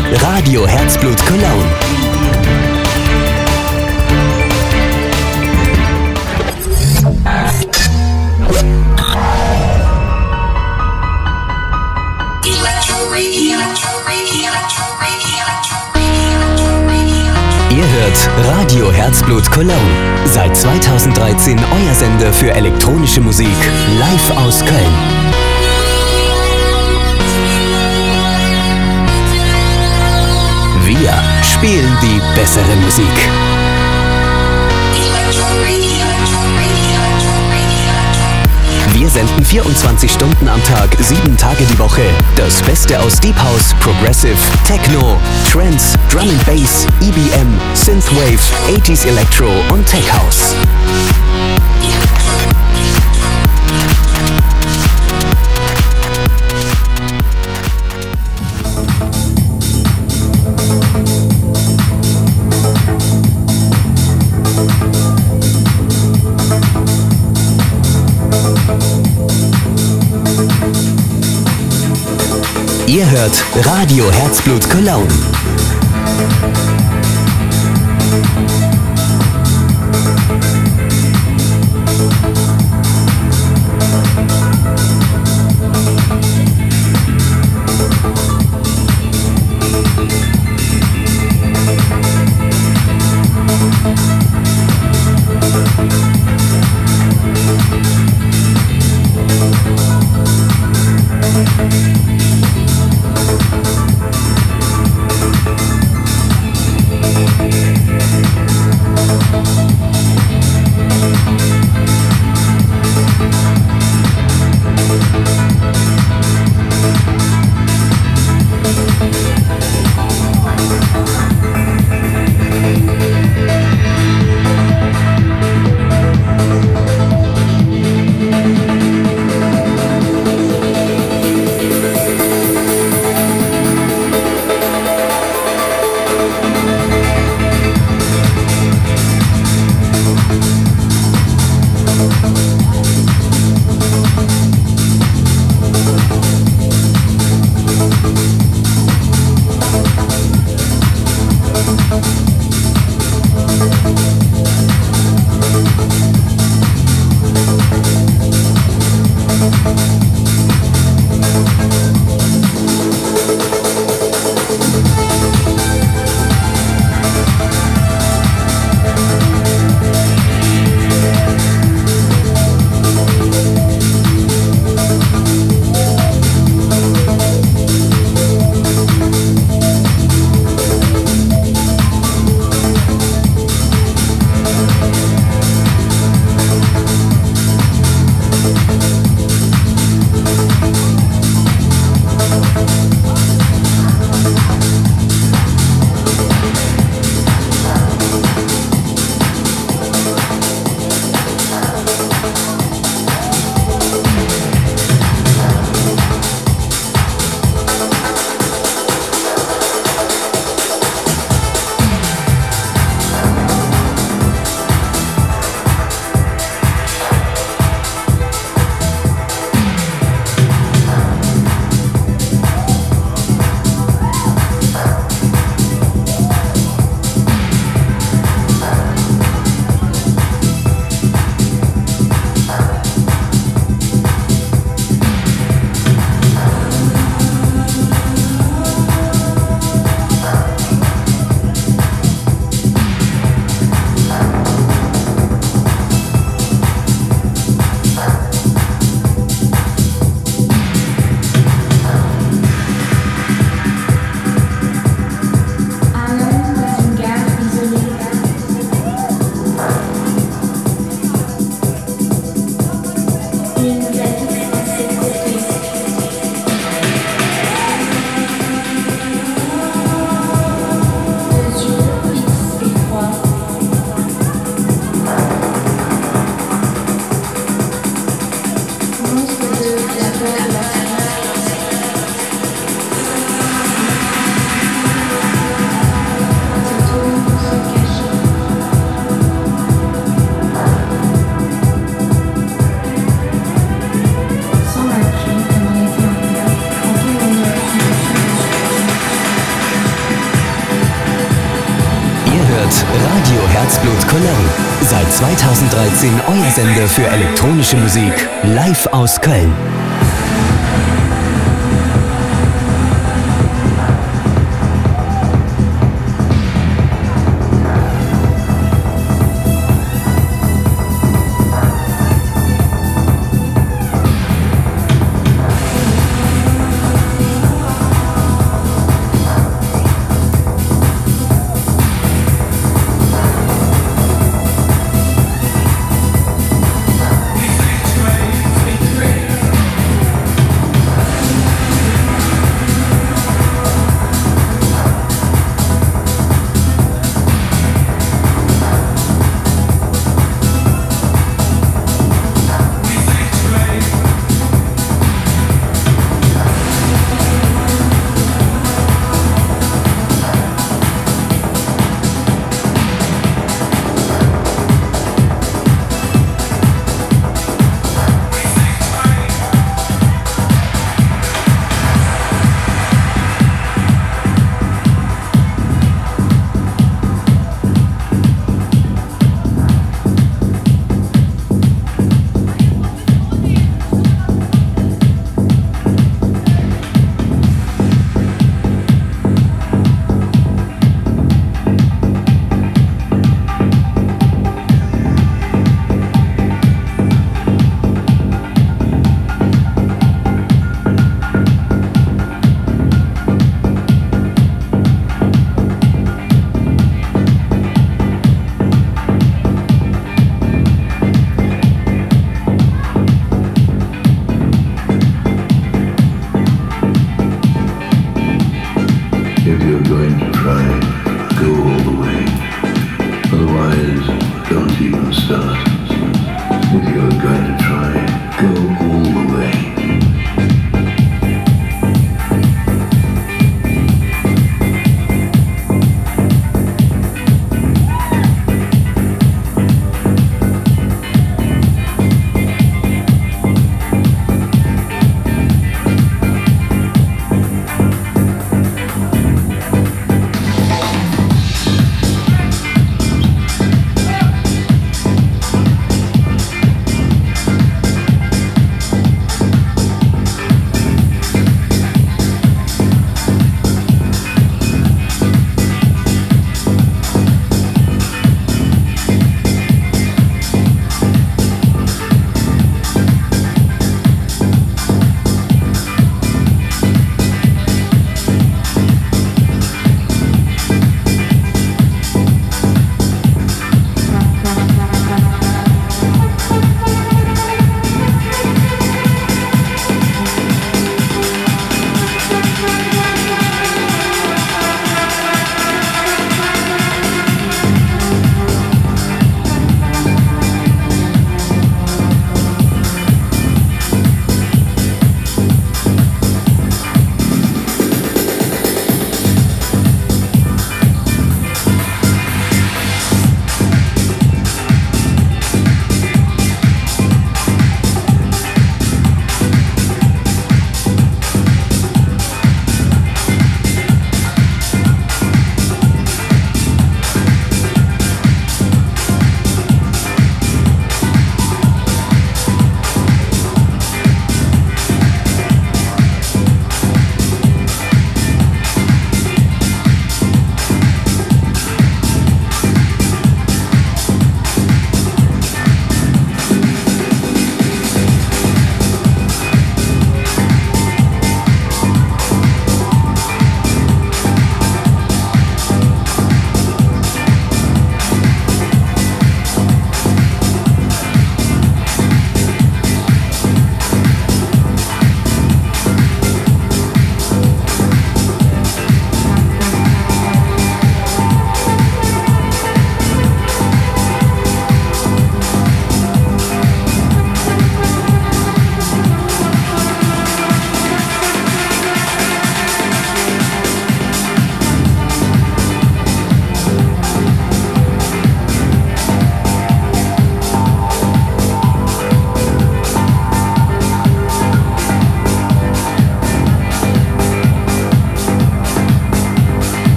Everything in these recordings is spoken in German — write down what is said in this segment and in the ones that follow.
Radio Herzblut Cologne. Ihr hört Radio Herzblut Cologne. Seit 2013 euer Sender für elektronische Musik. Live aus Köln. Spielen die bessere Musik. Wir senden 24 Stunden am Tag, 7 Tage die Woche. Das Beste aus Deep House, Progressive, Techno, Trance, Drum and Bass, EBM, Synthwave, 80s Electro und Tech House. Ihr hört Radio Herzblut Cologne. 2013 euer Sender für elektronische Musik. Live aus Köln.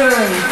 Aaron.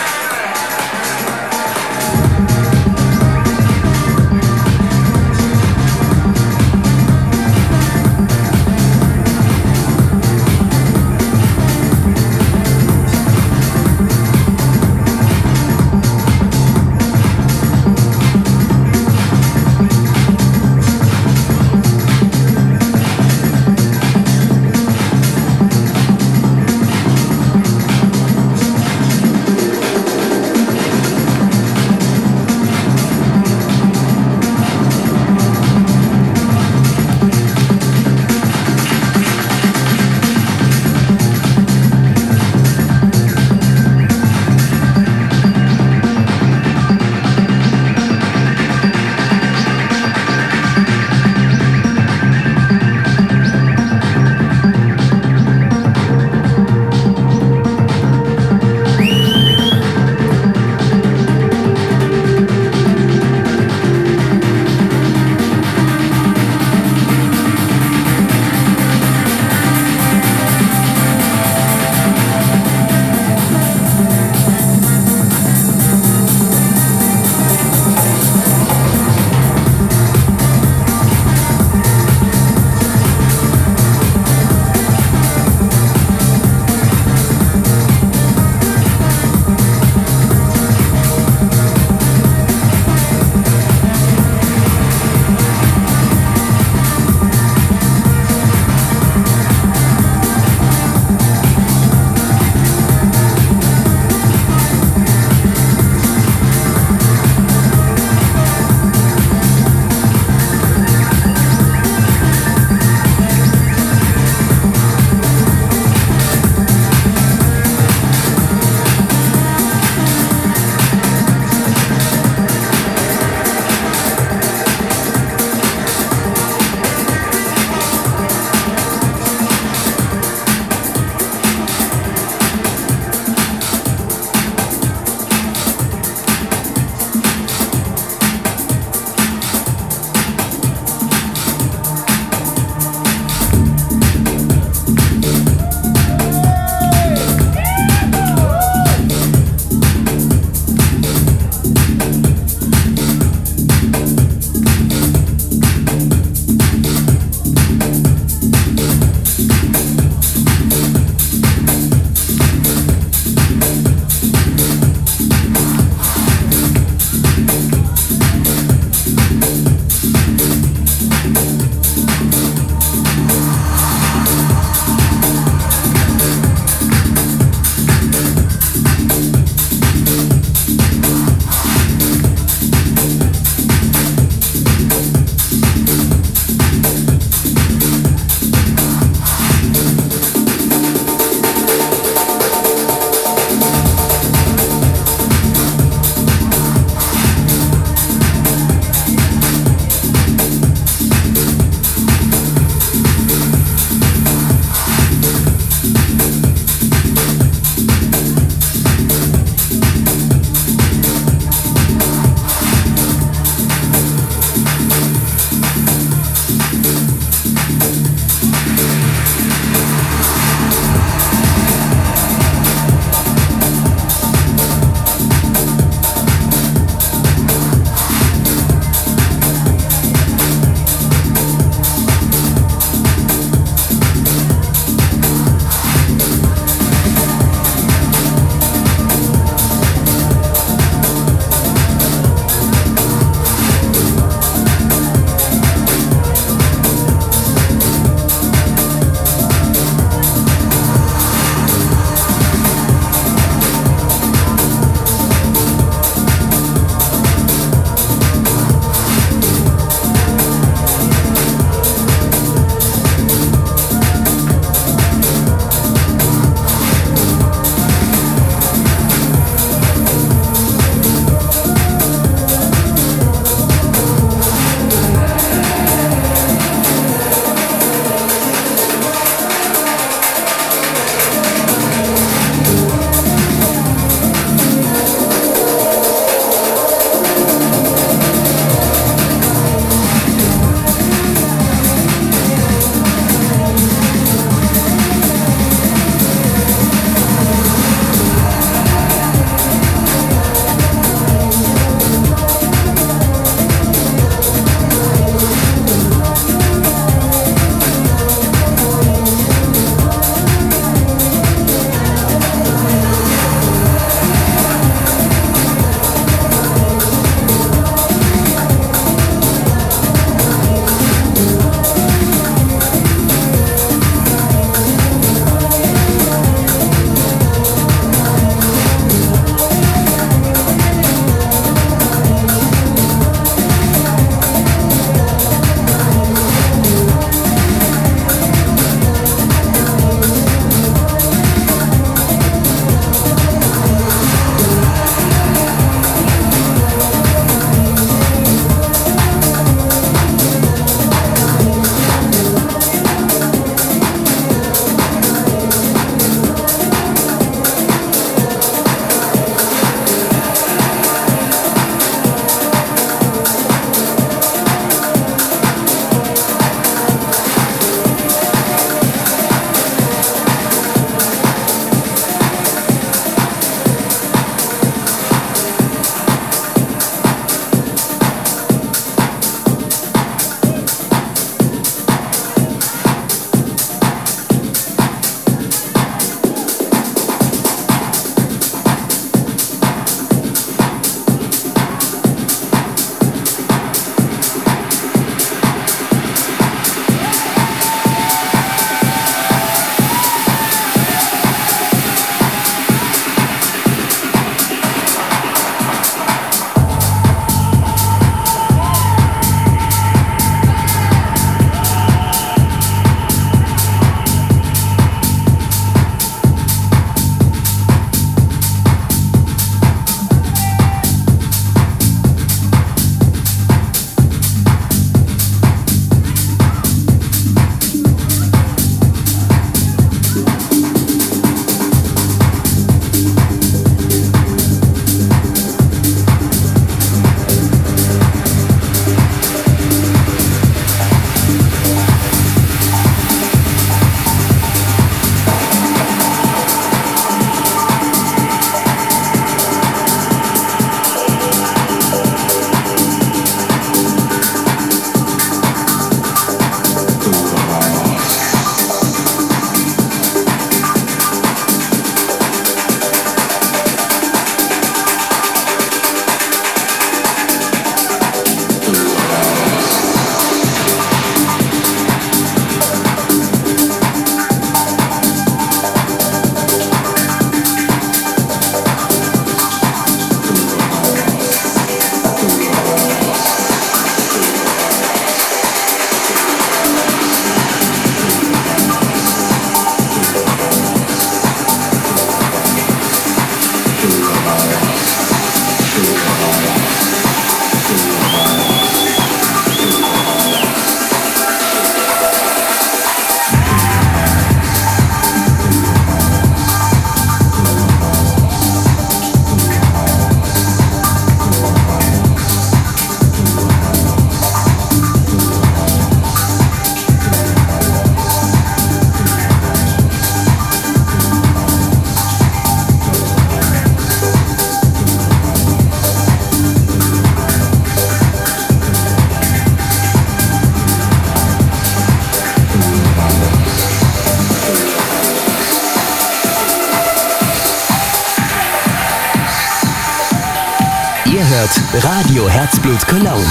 Radio Herzblut Cologne.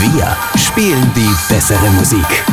Wir spielen die bessere Musik.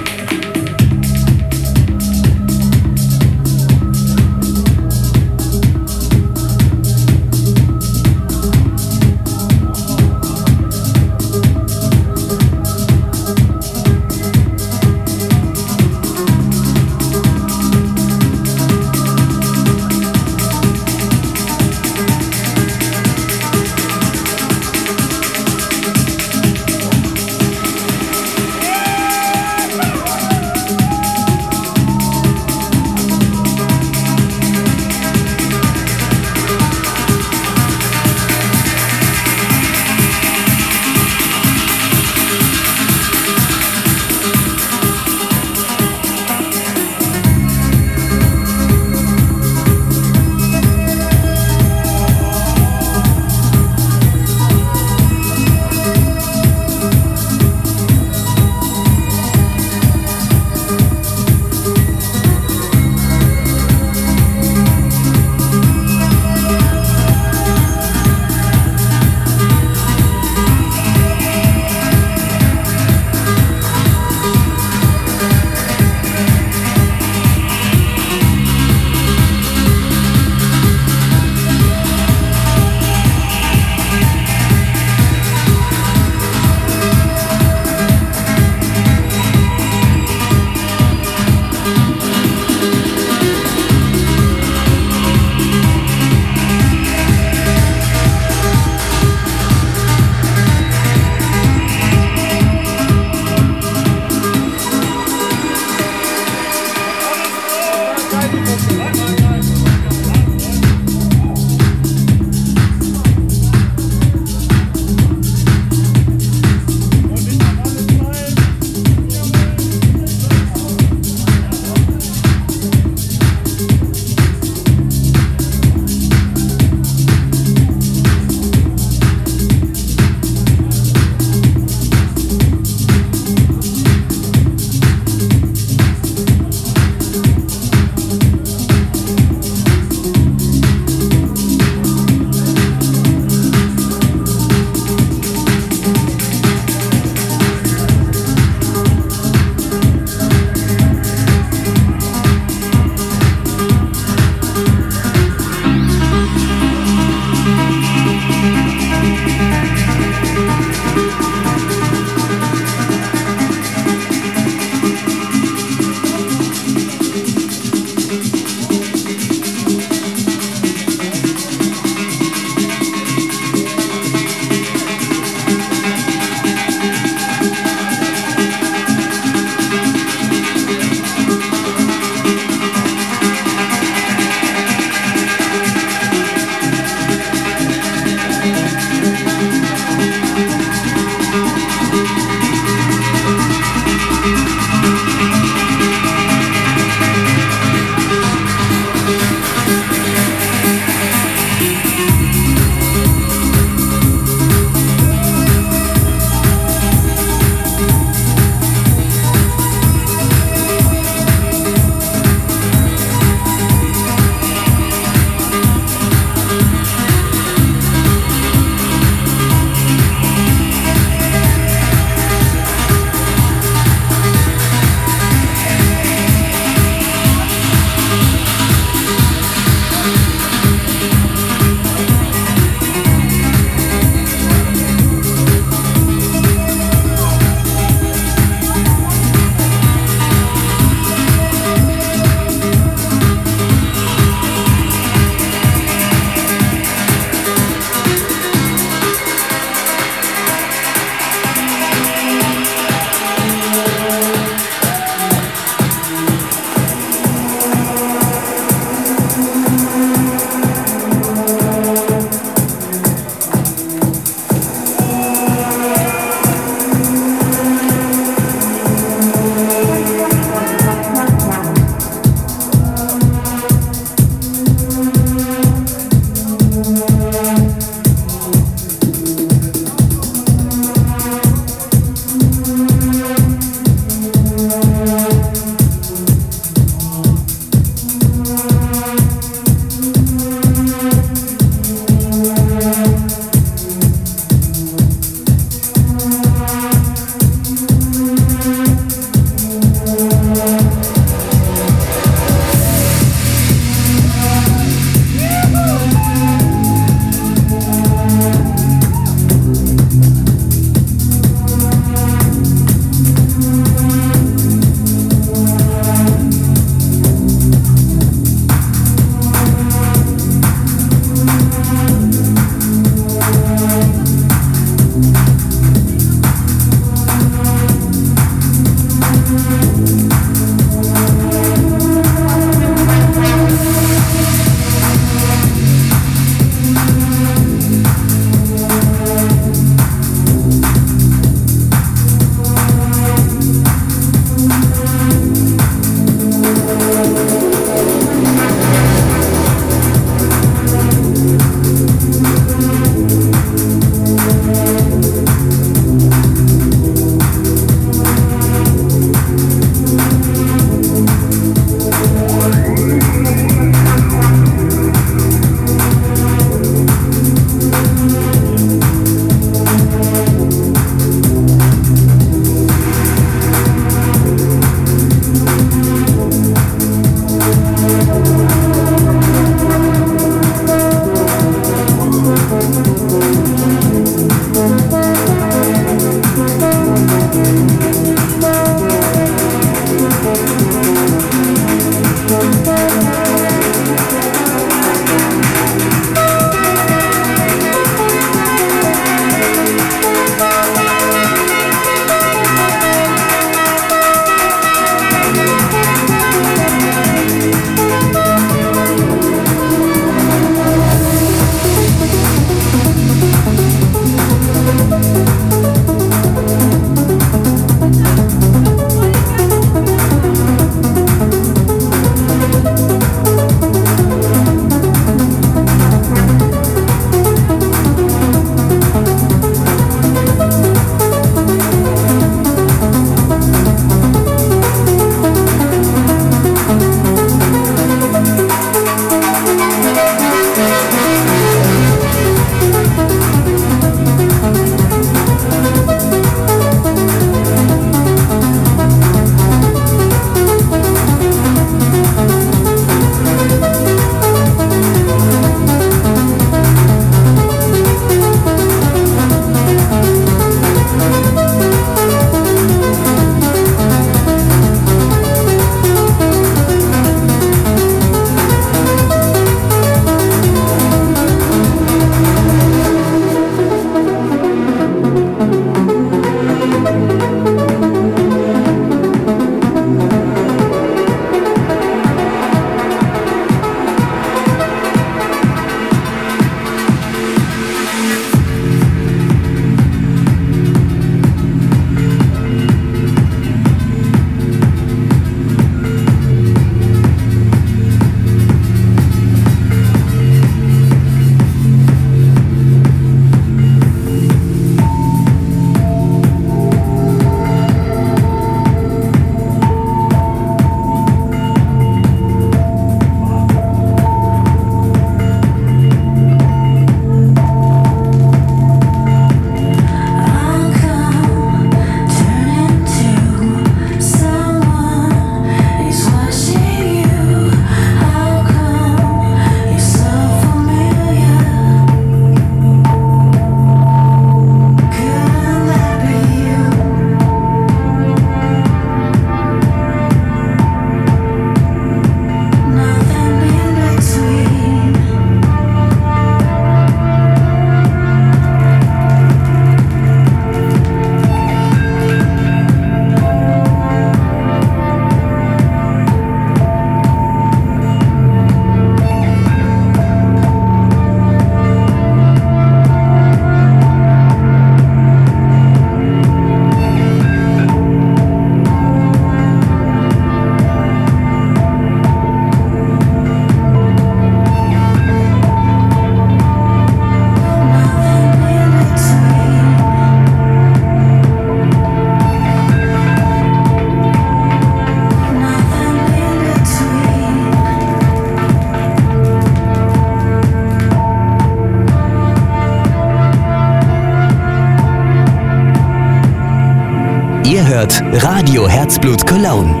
Radio Herzblut Cologne.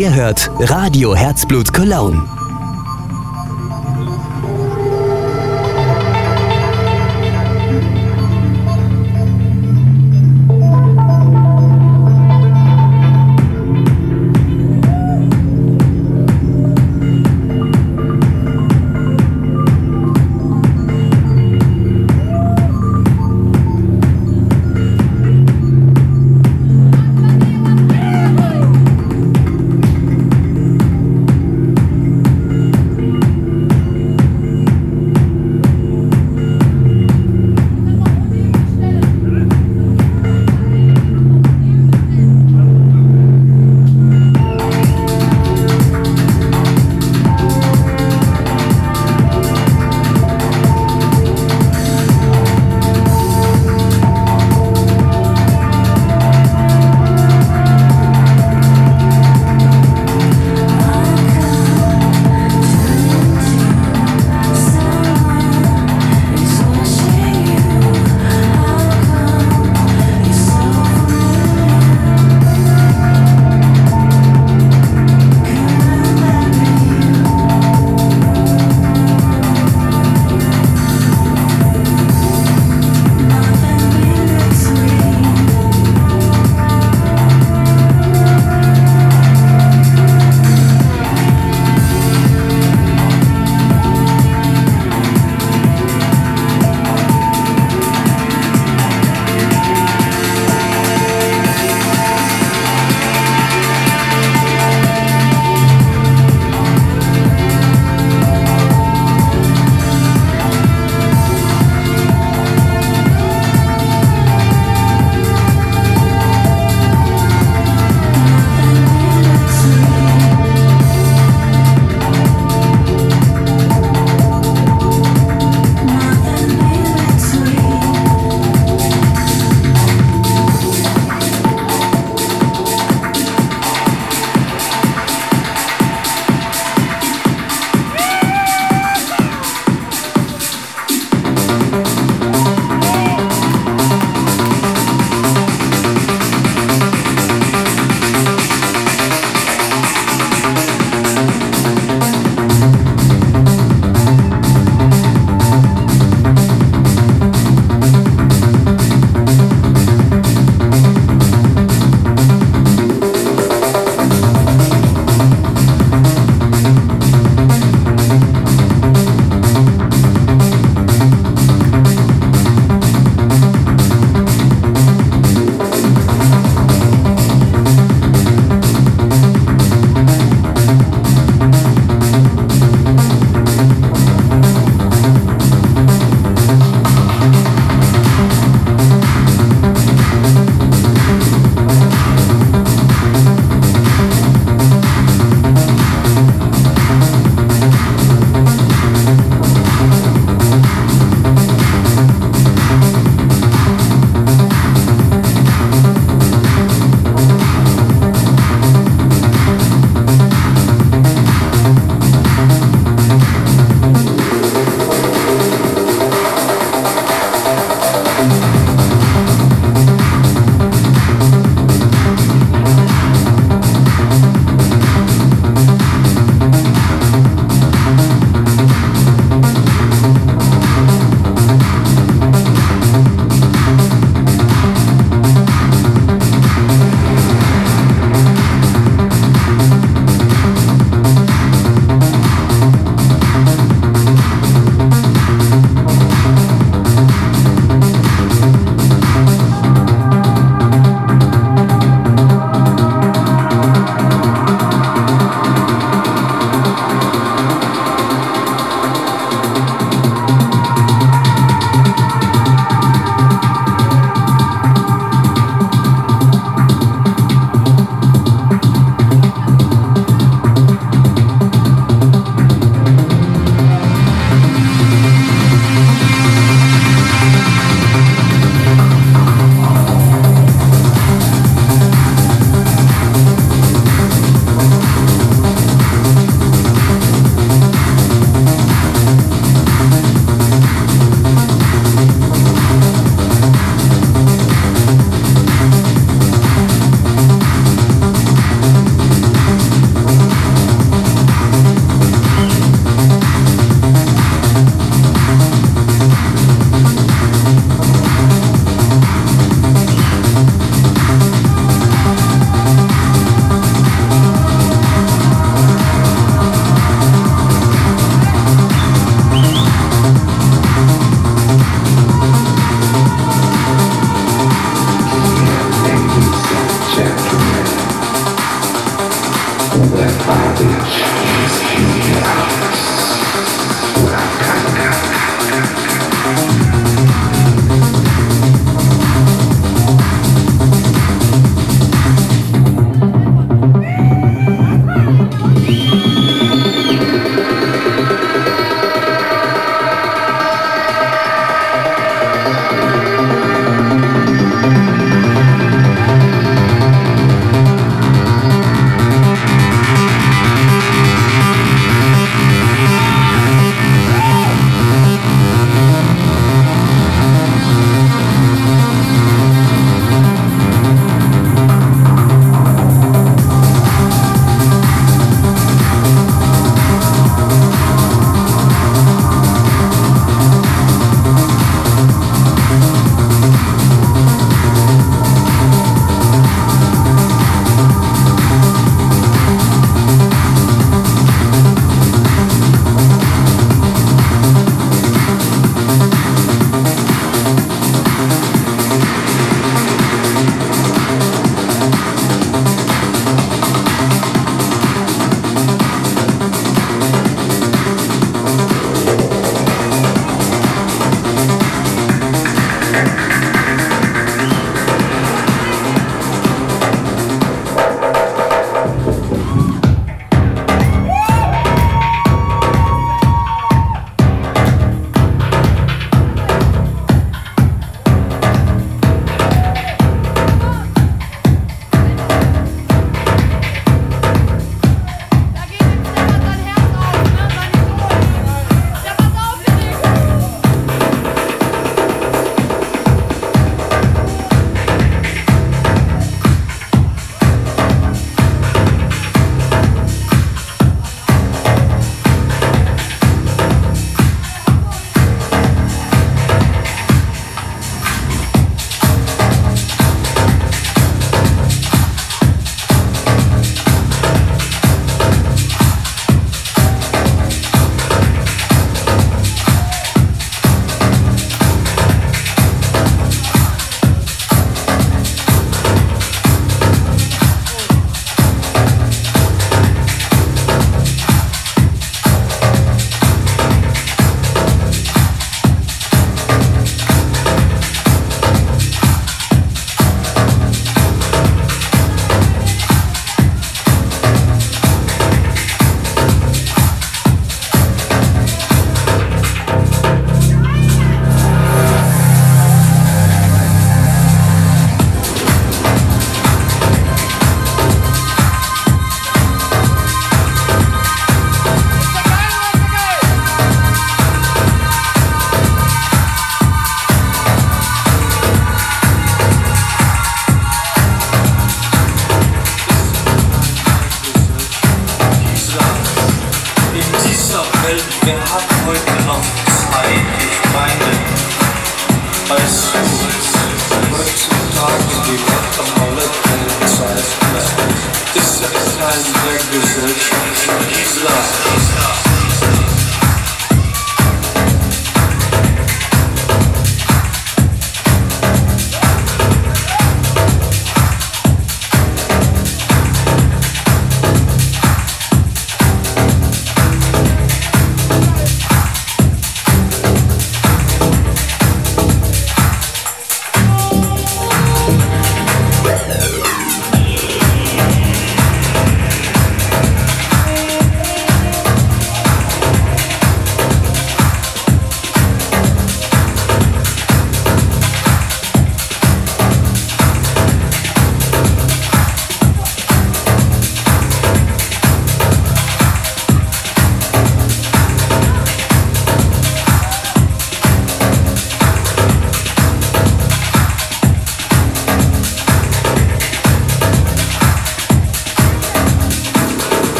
Ihr hört Radio Herzblut Cologne.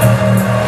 Música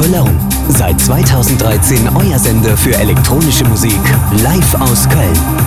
Cologne. Seit 2013 euer Sender für elektronische Musik. Live aus Köln.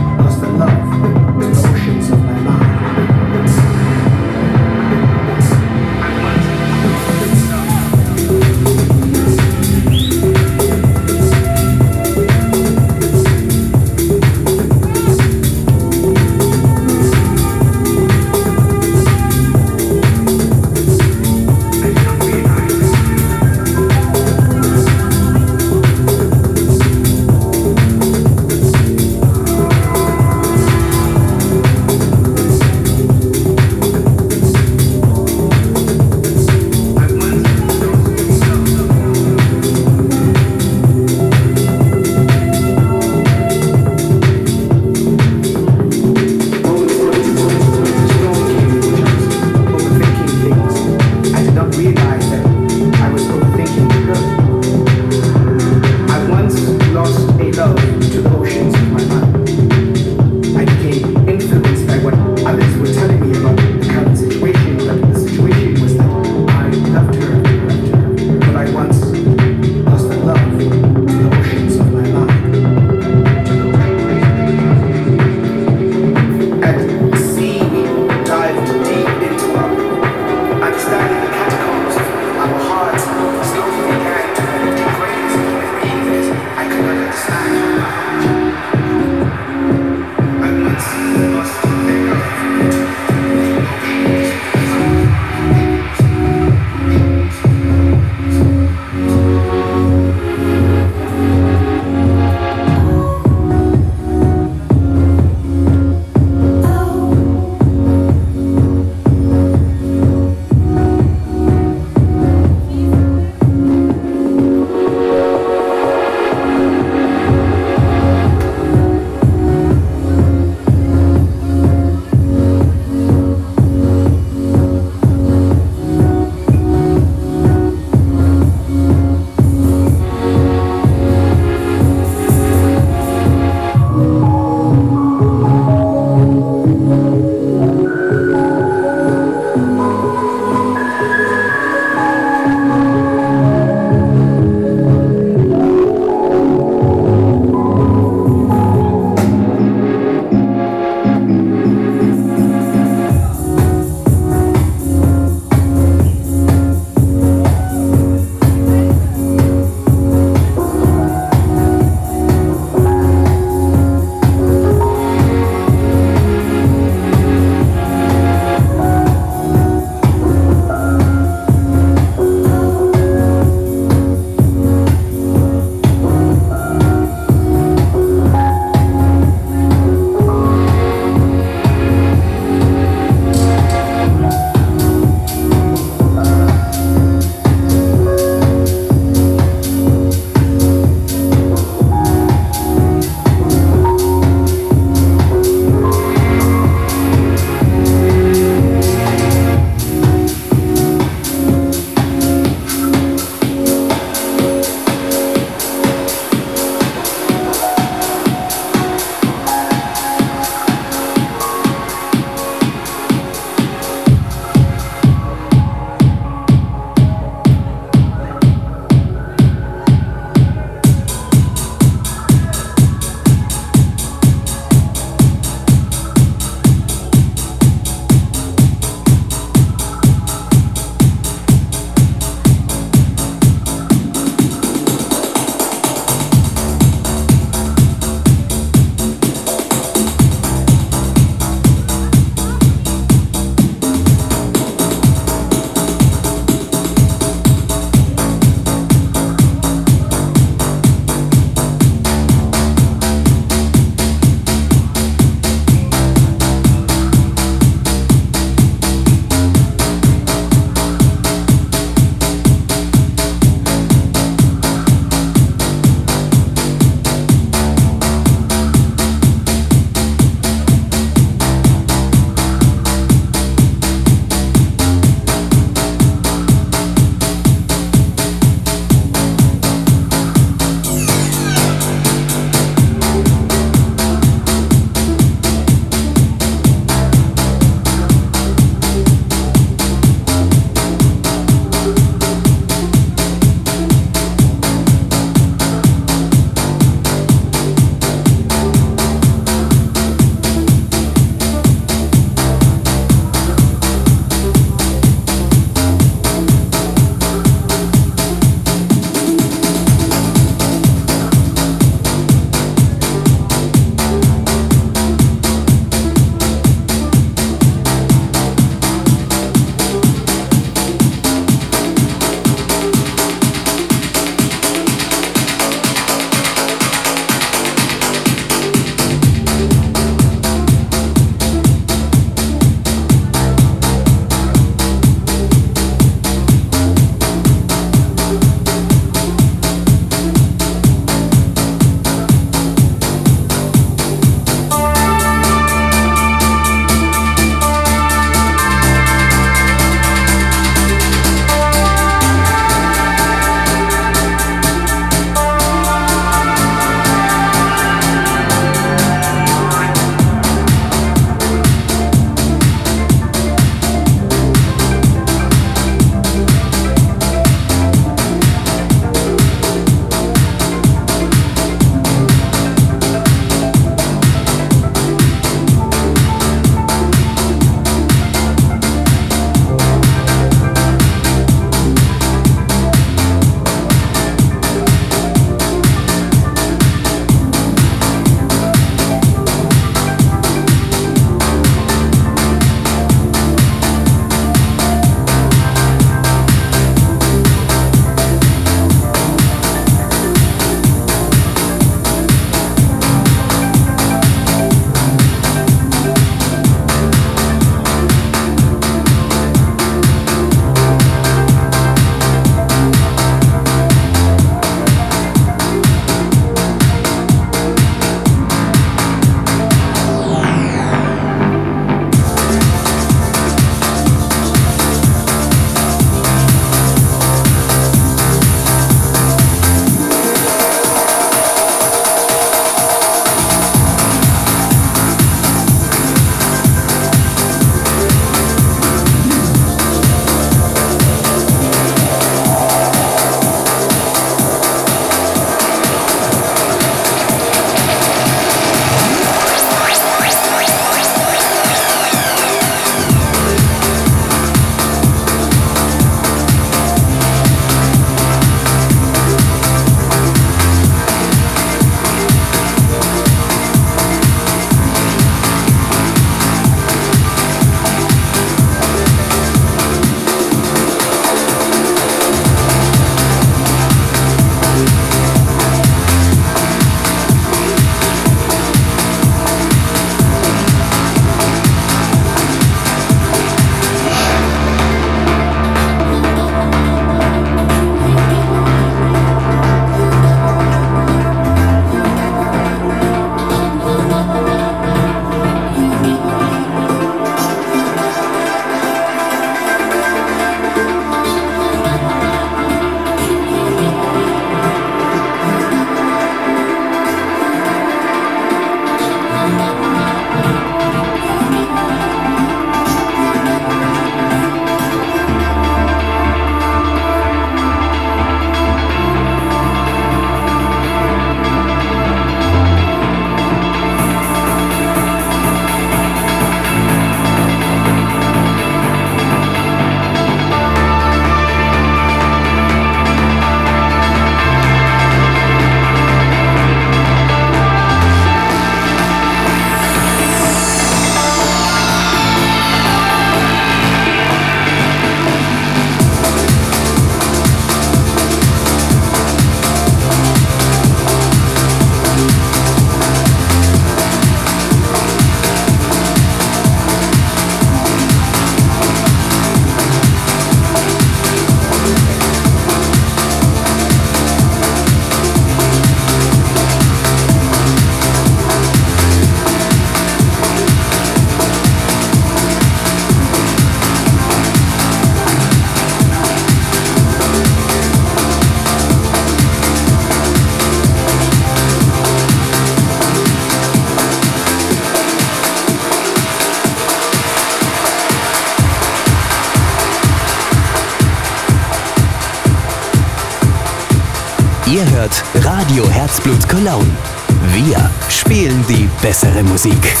Bessere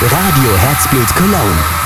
Radio Herzblut Cologne.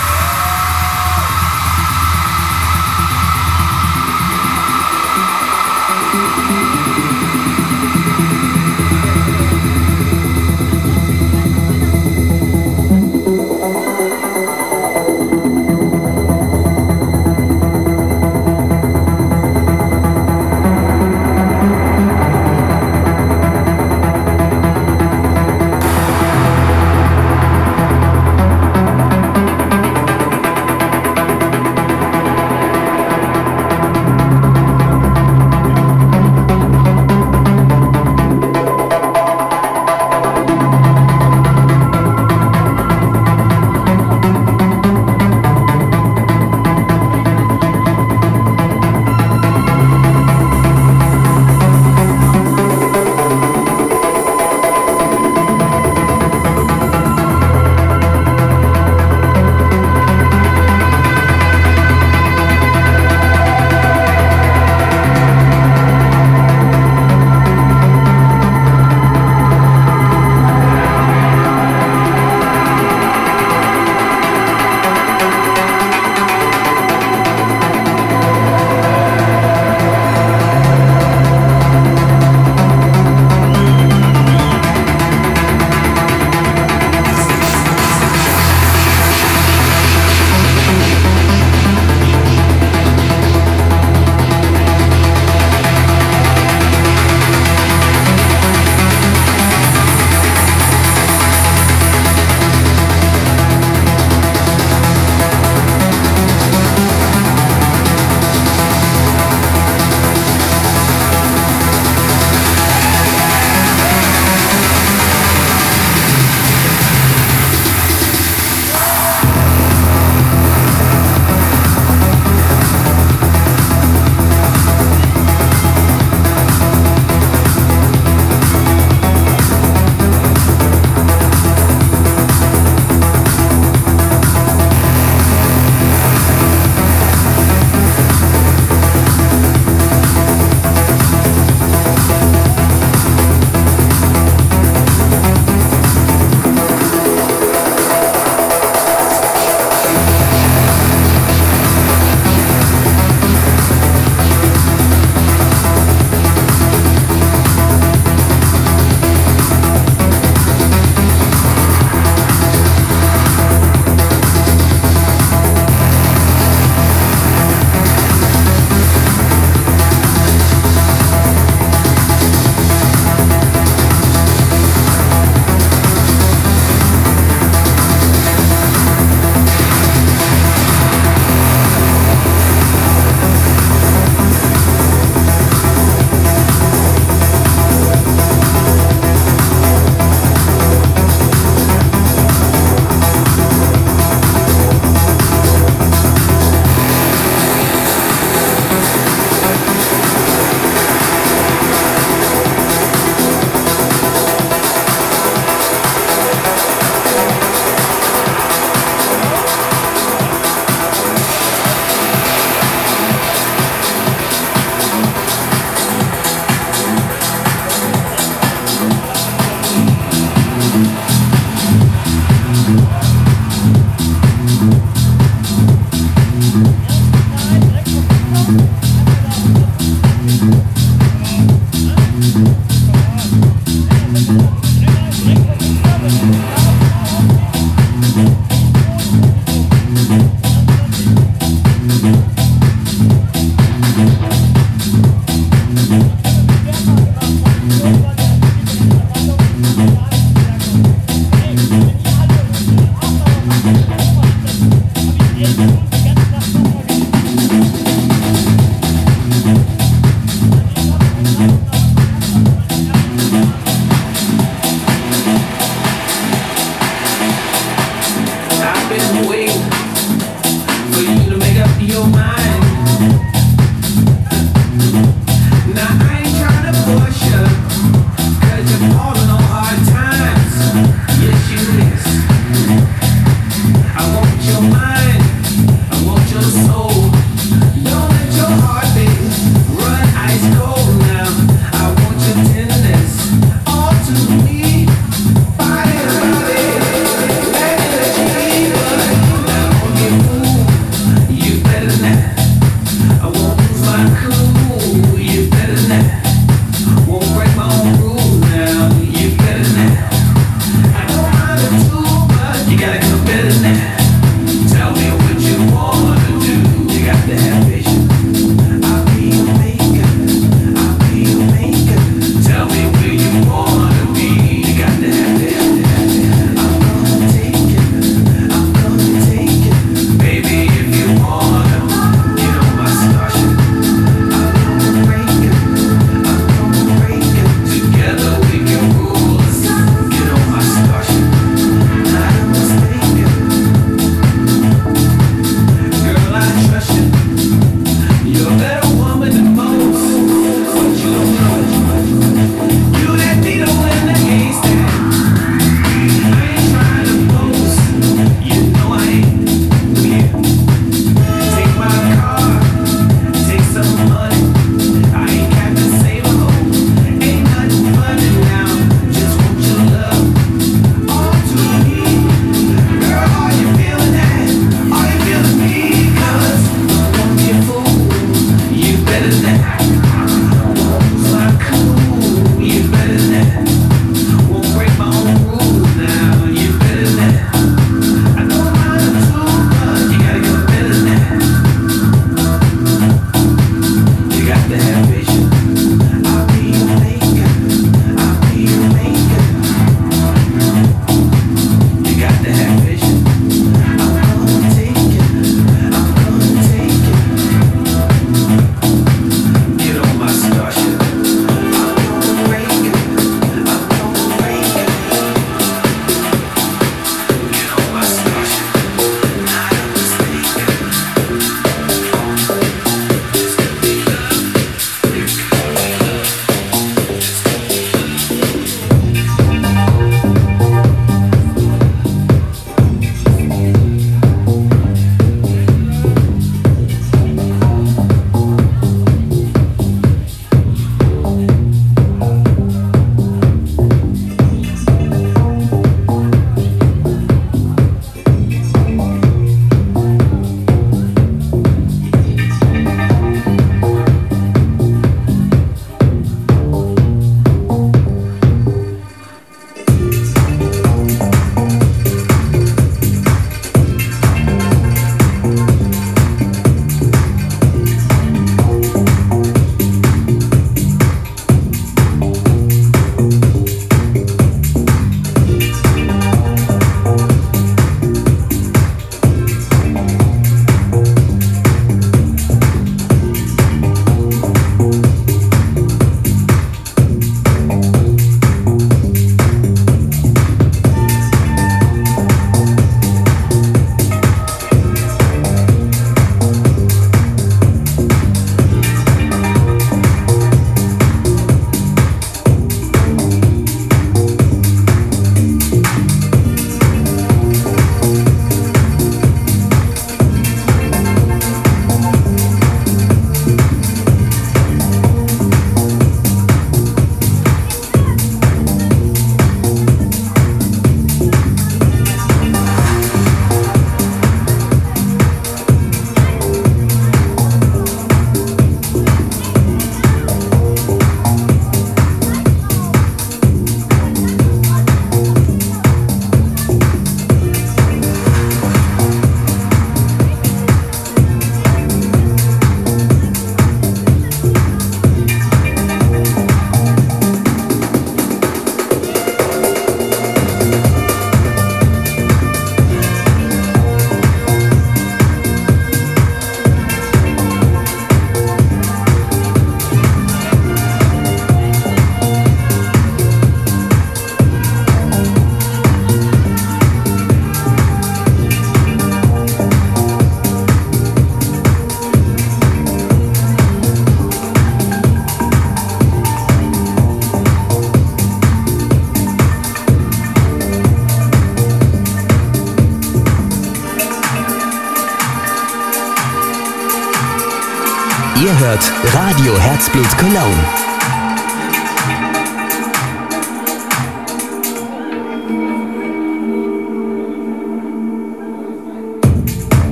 Hört Radio Herzblut Cologne.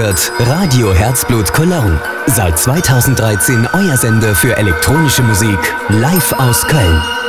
Hört Radio Herzblut Cologne. Seit 2013 euer Sender für elektronische Musik. Live aus Köln.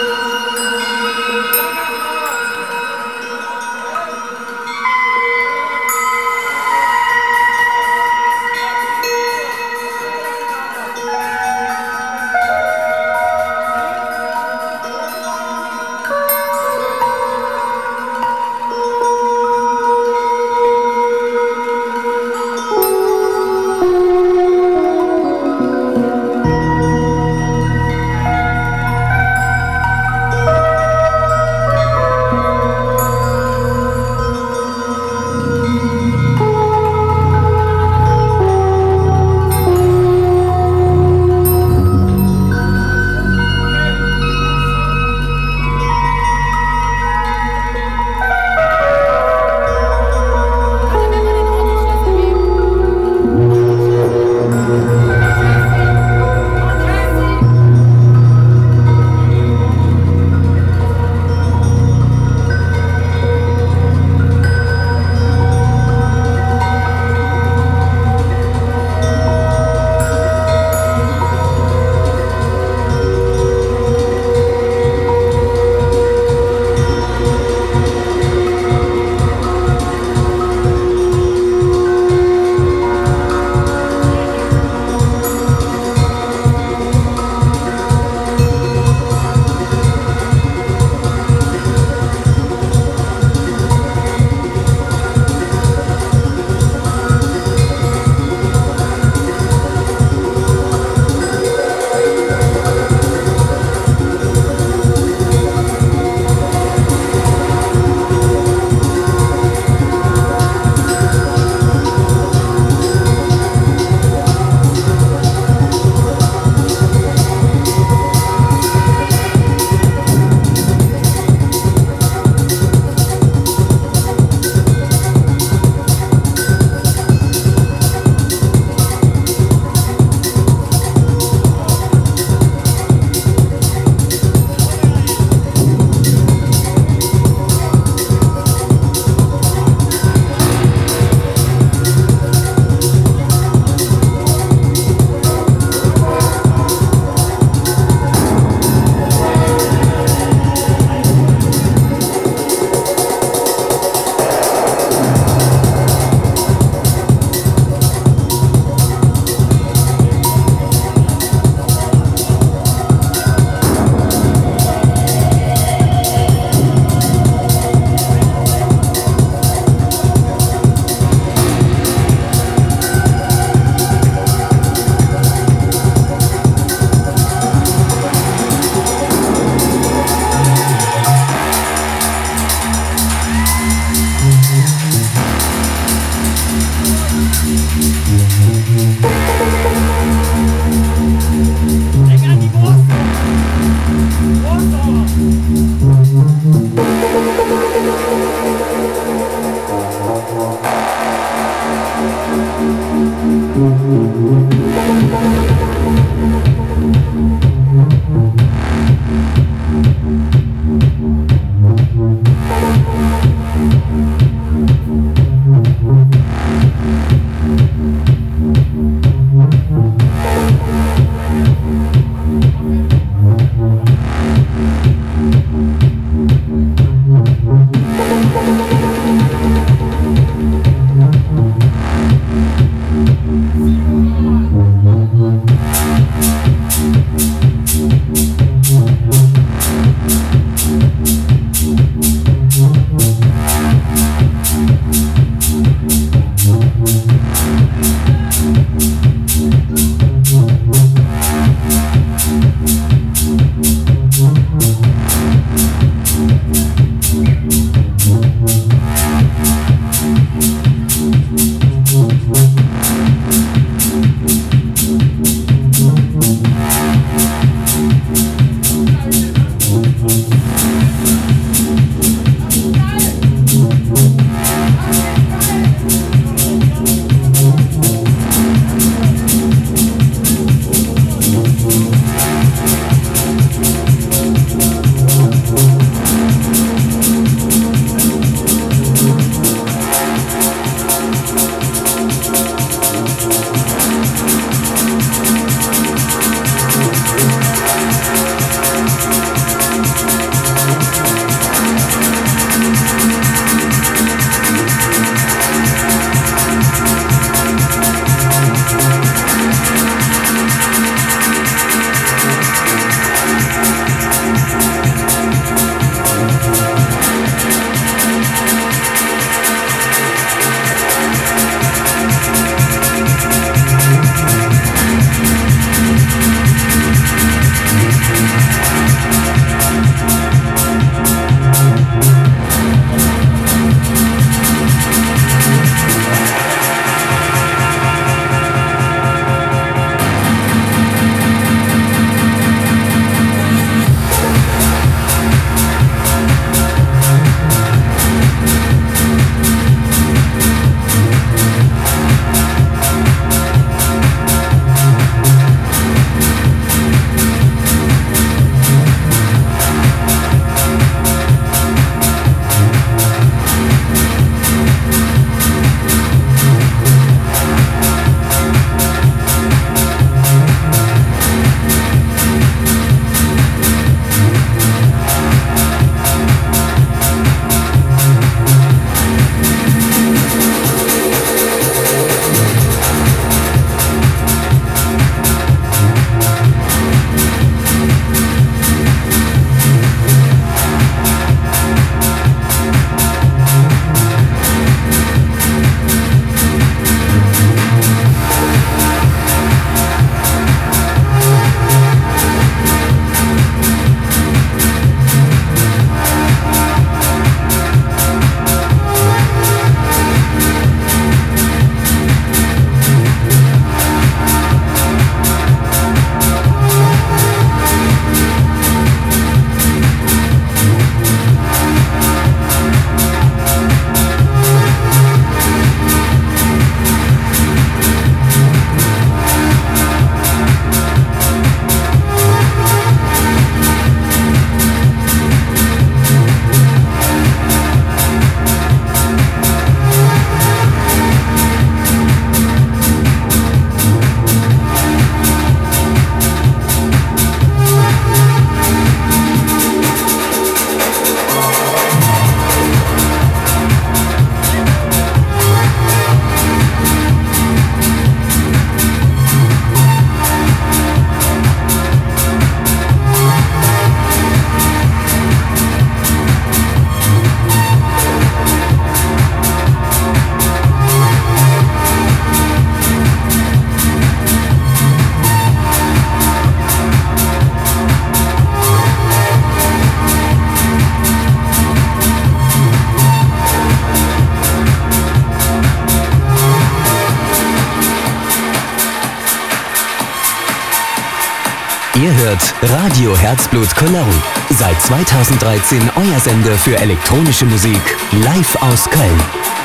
Ihr hört Radio Herzblut Cologne. Seit 2013 euer Sender für elektronische Musik. Live aus Köln.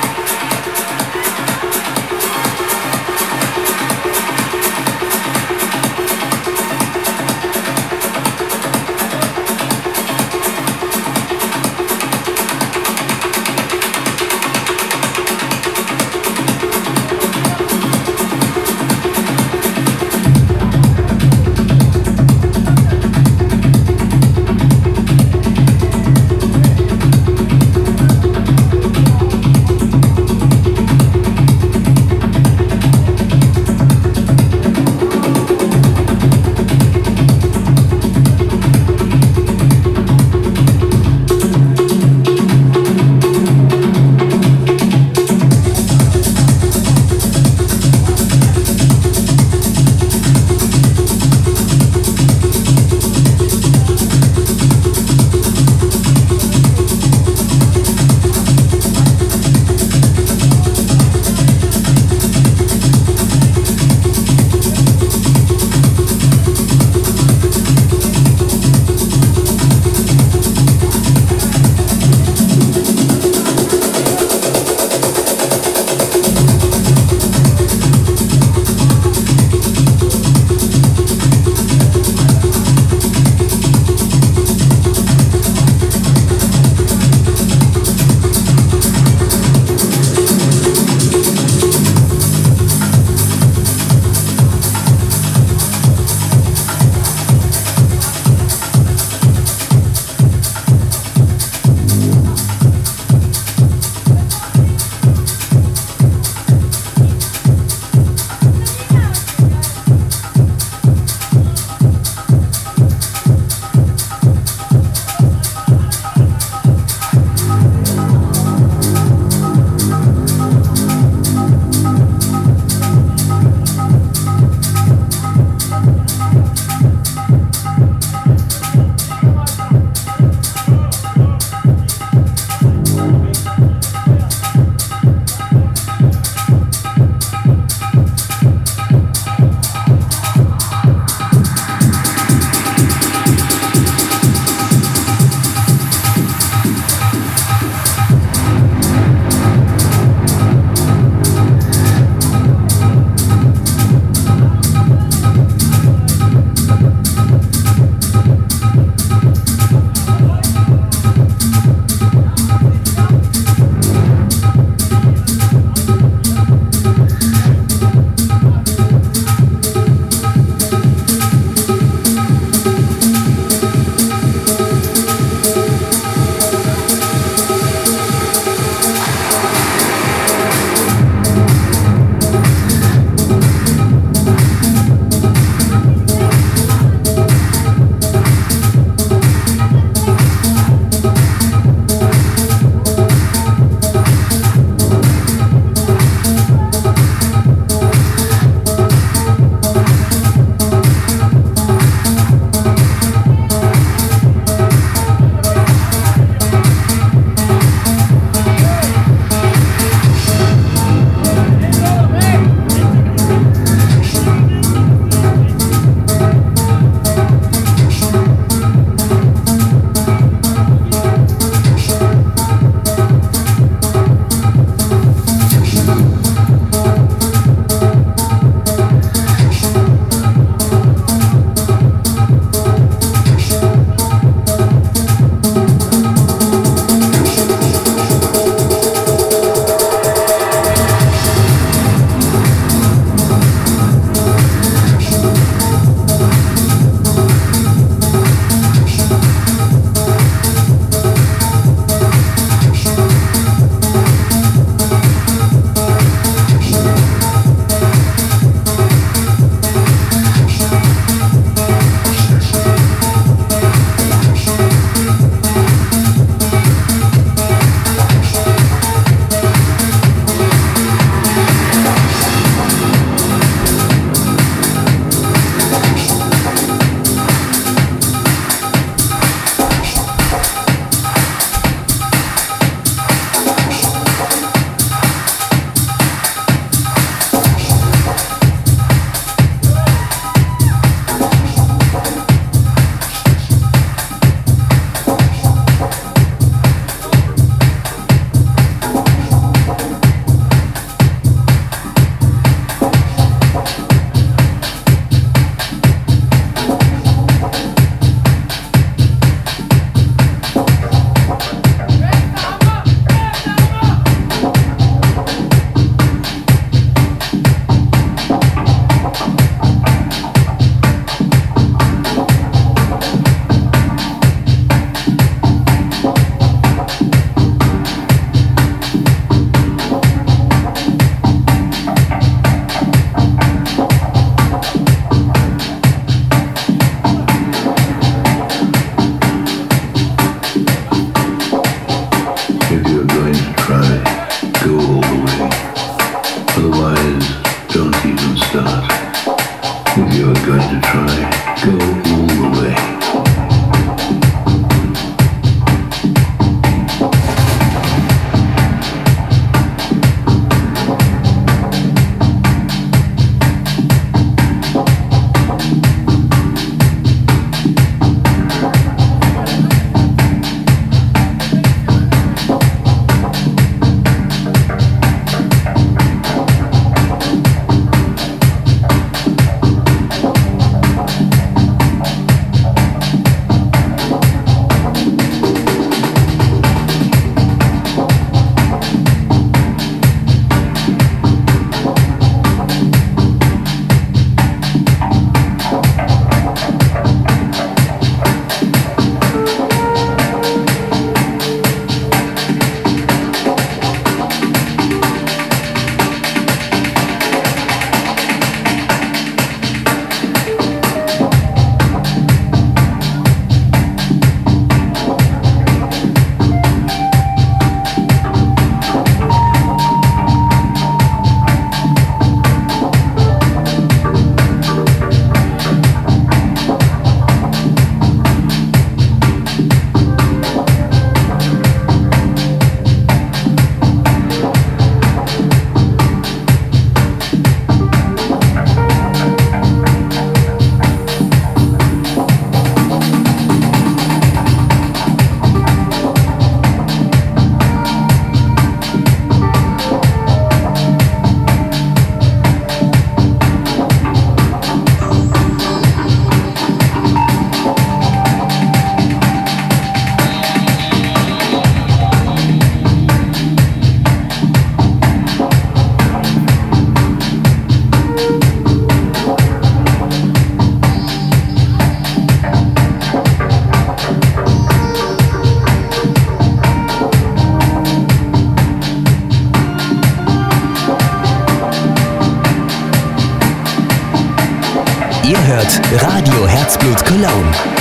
Radio Herzblut Cologne.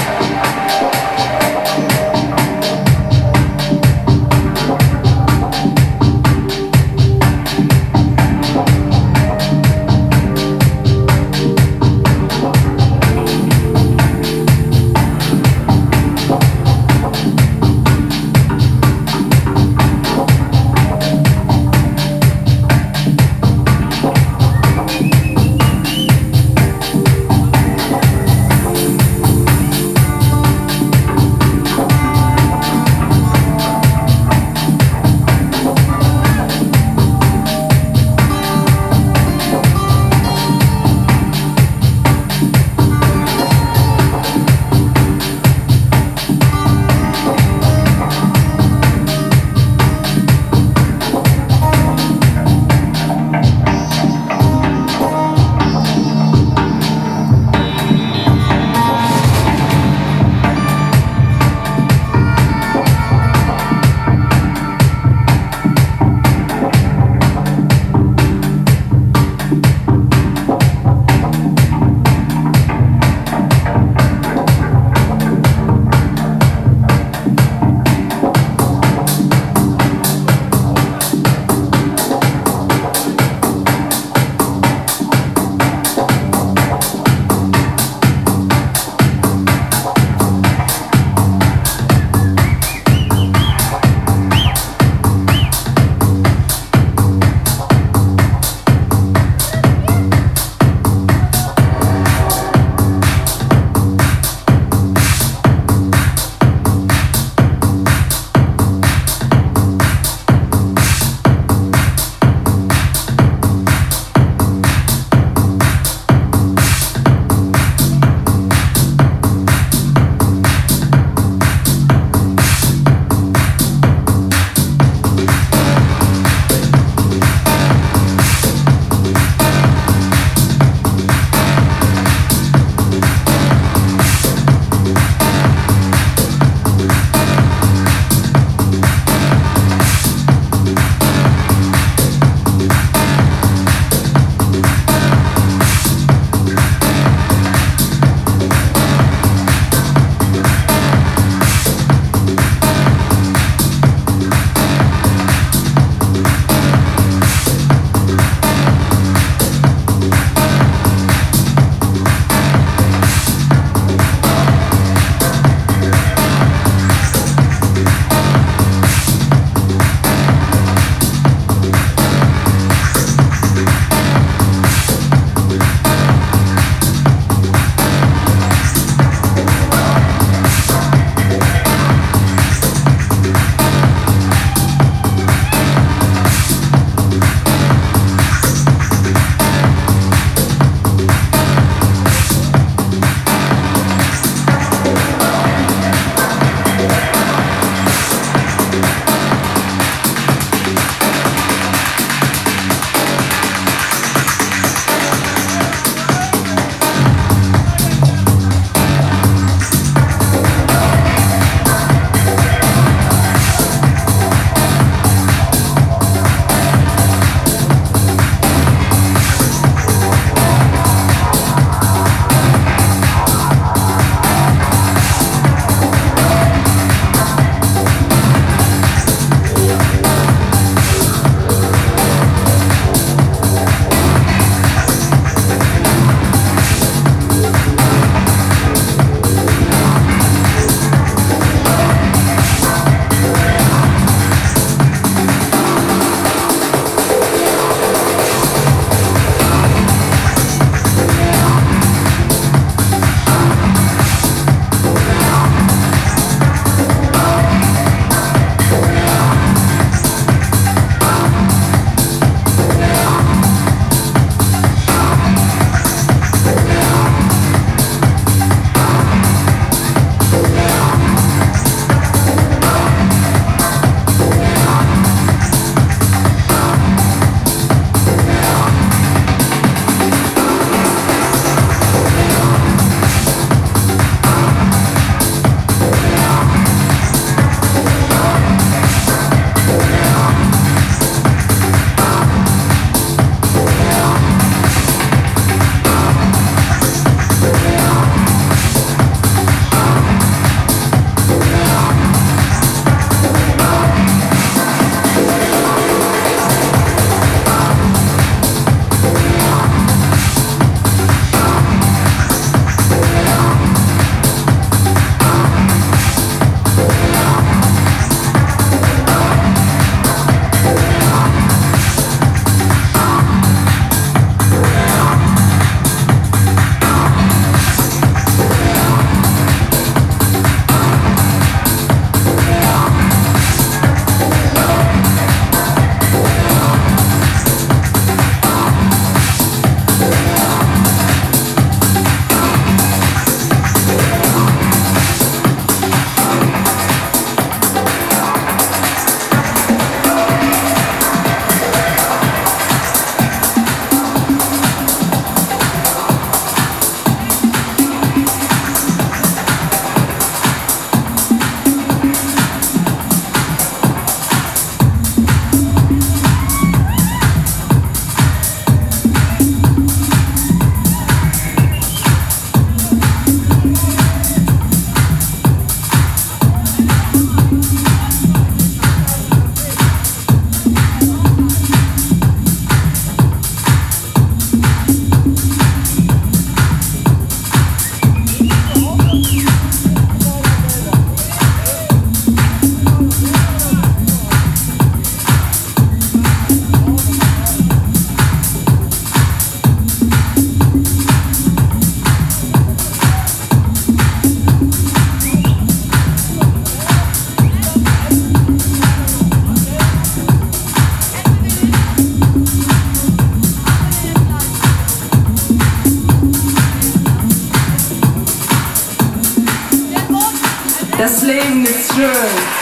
Das Leben ist schön.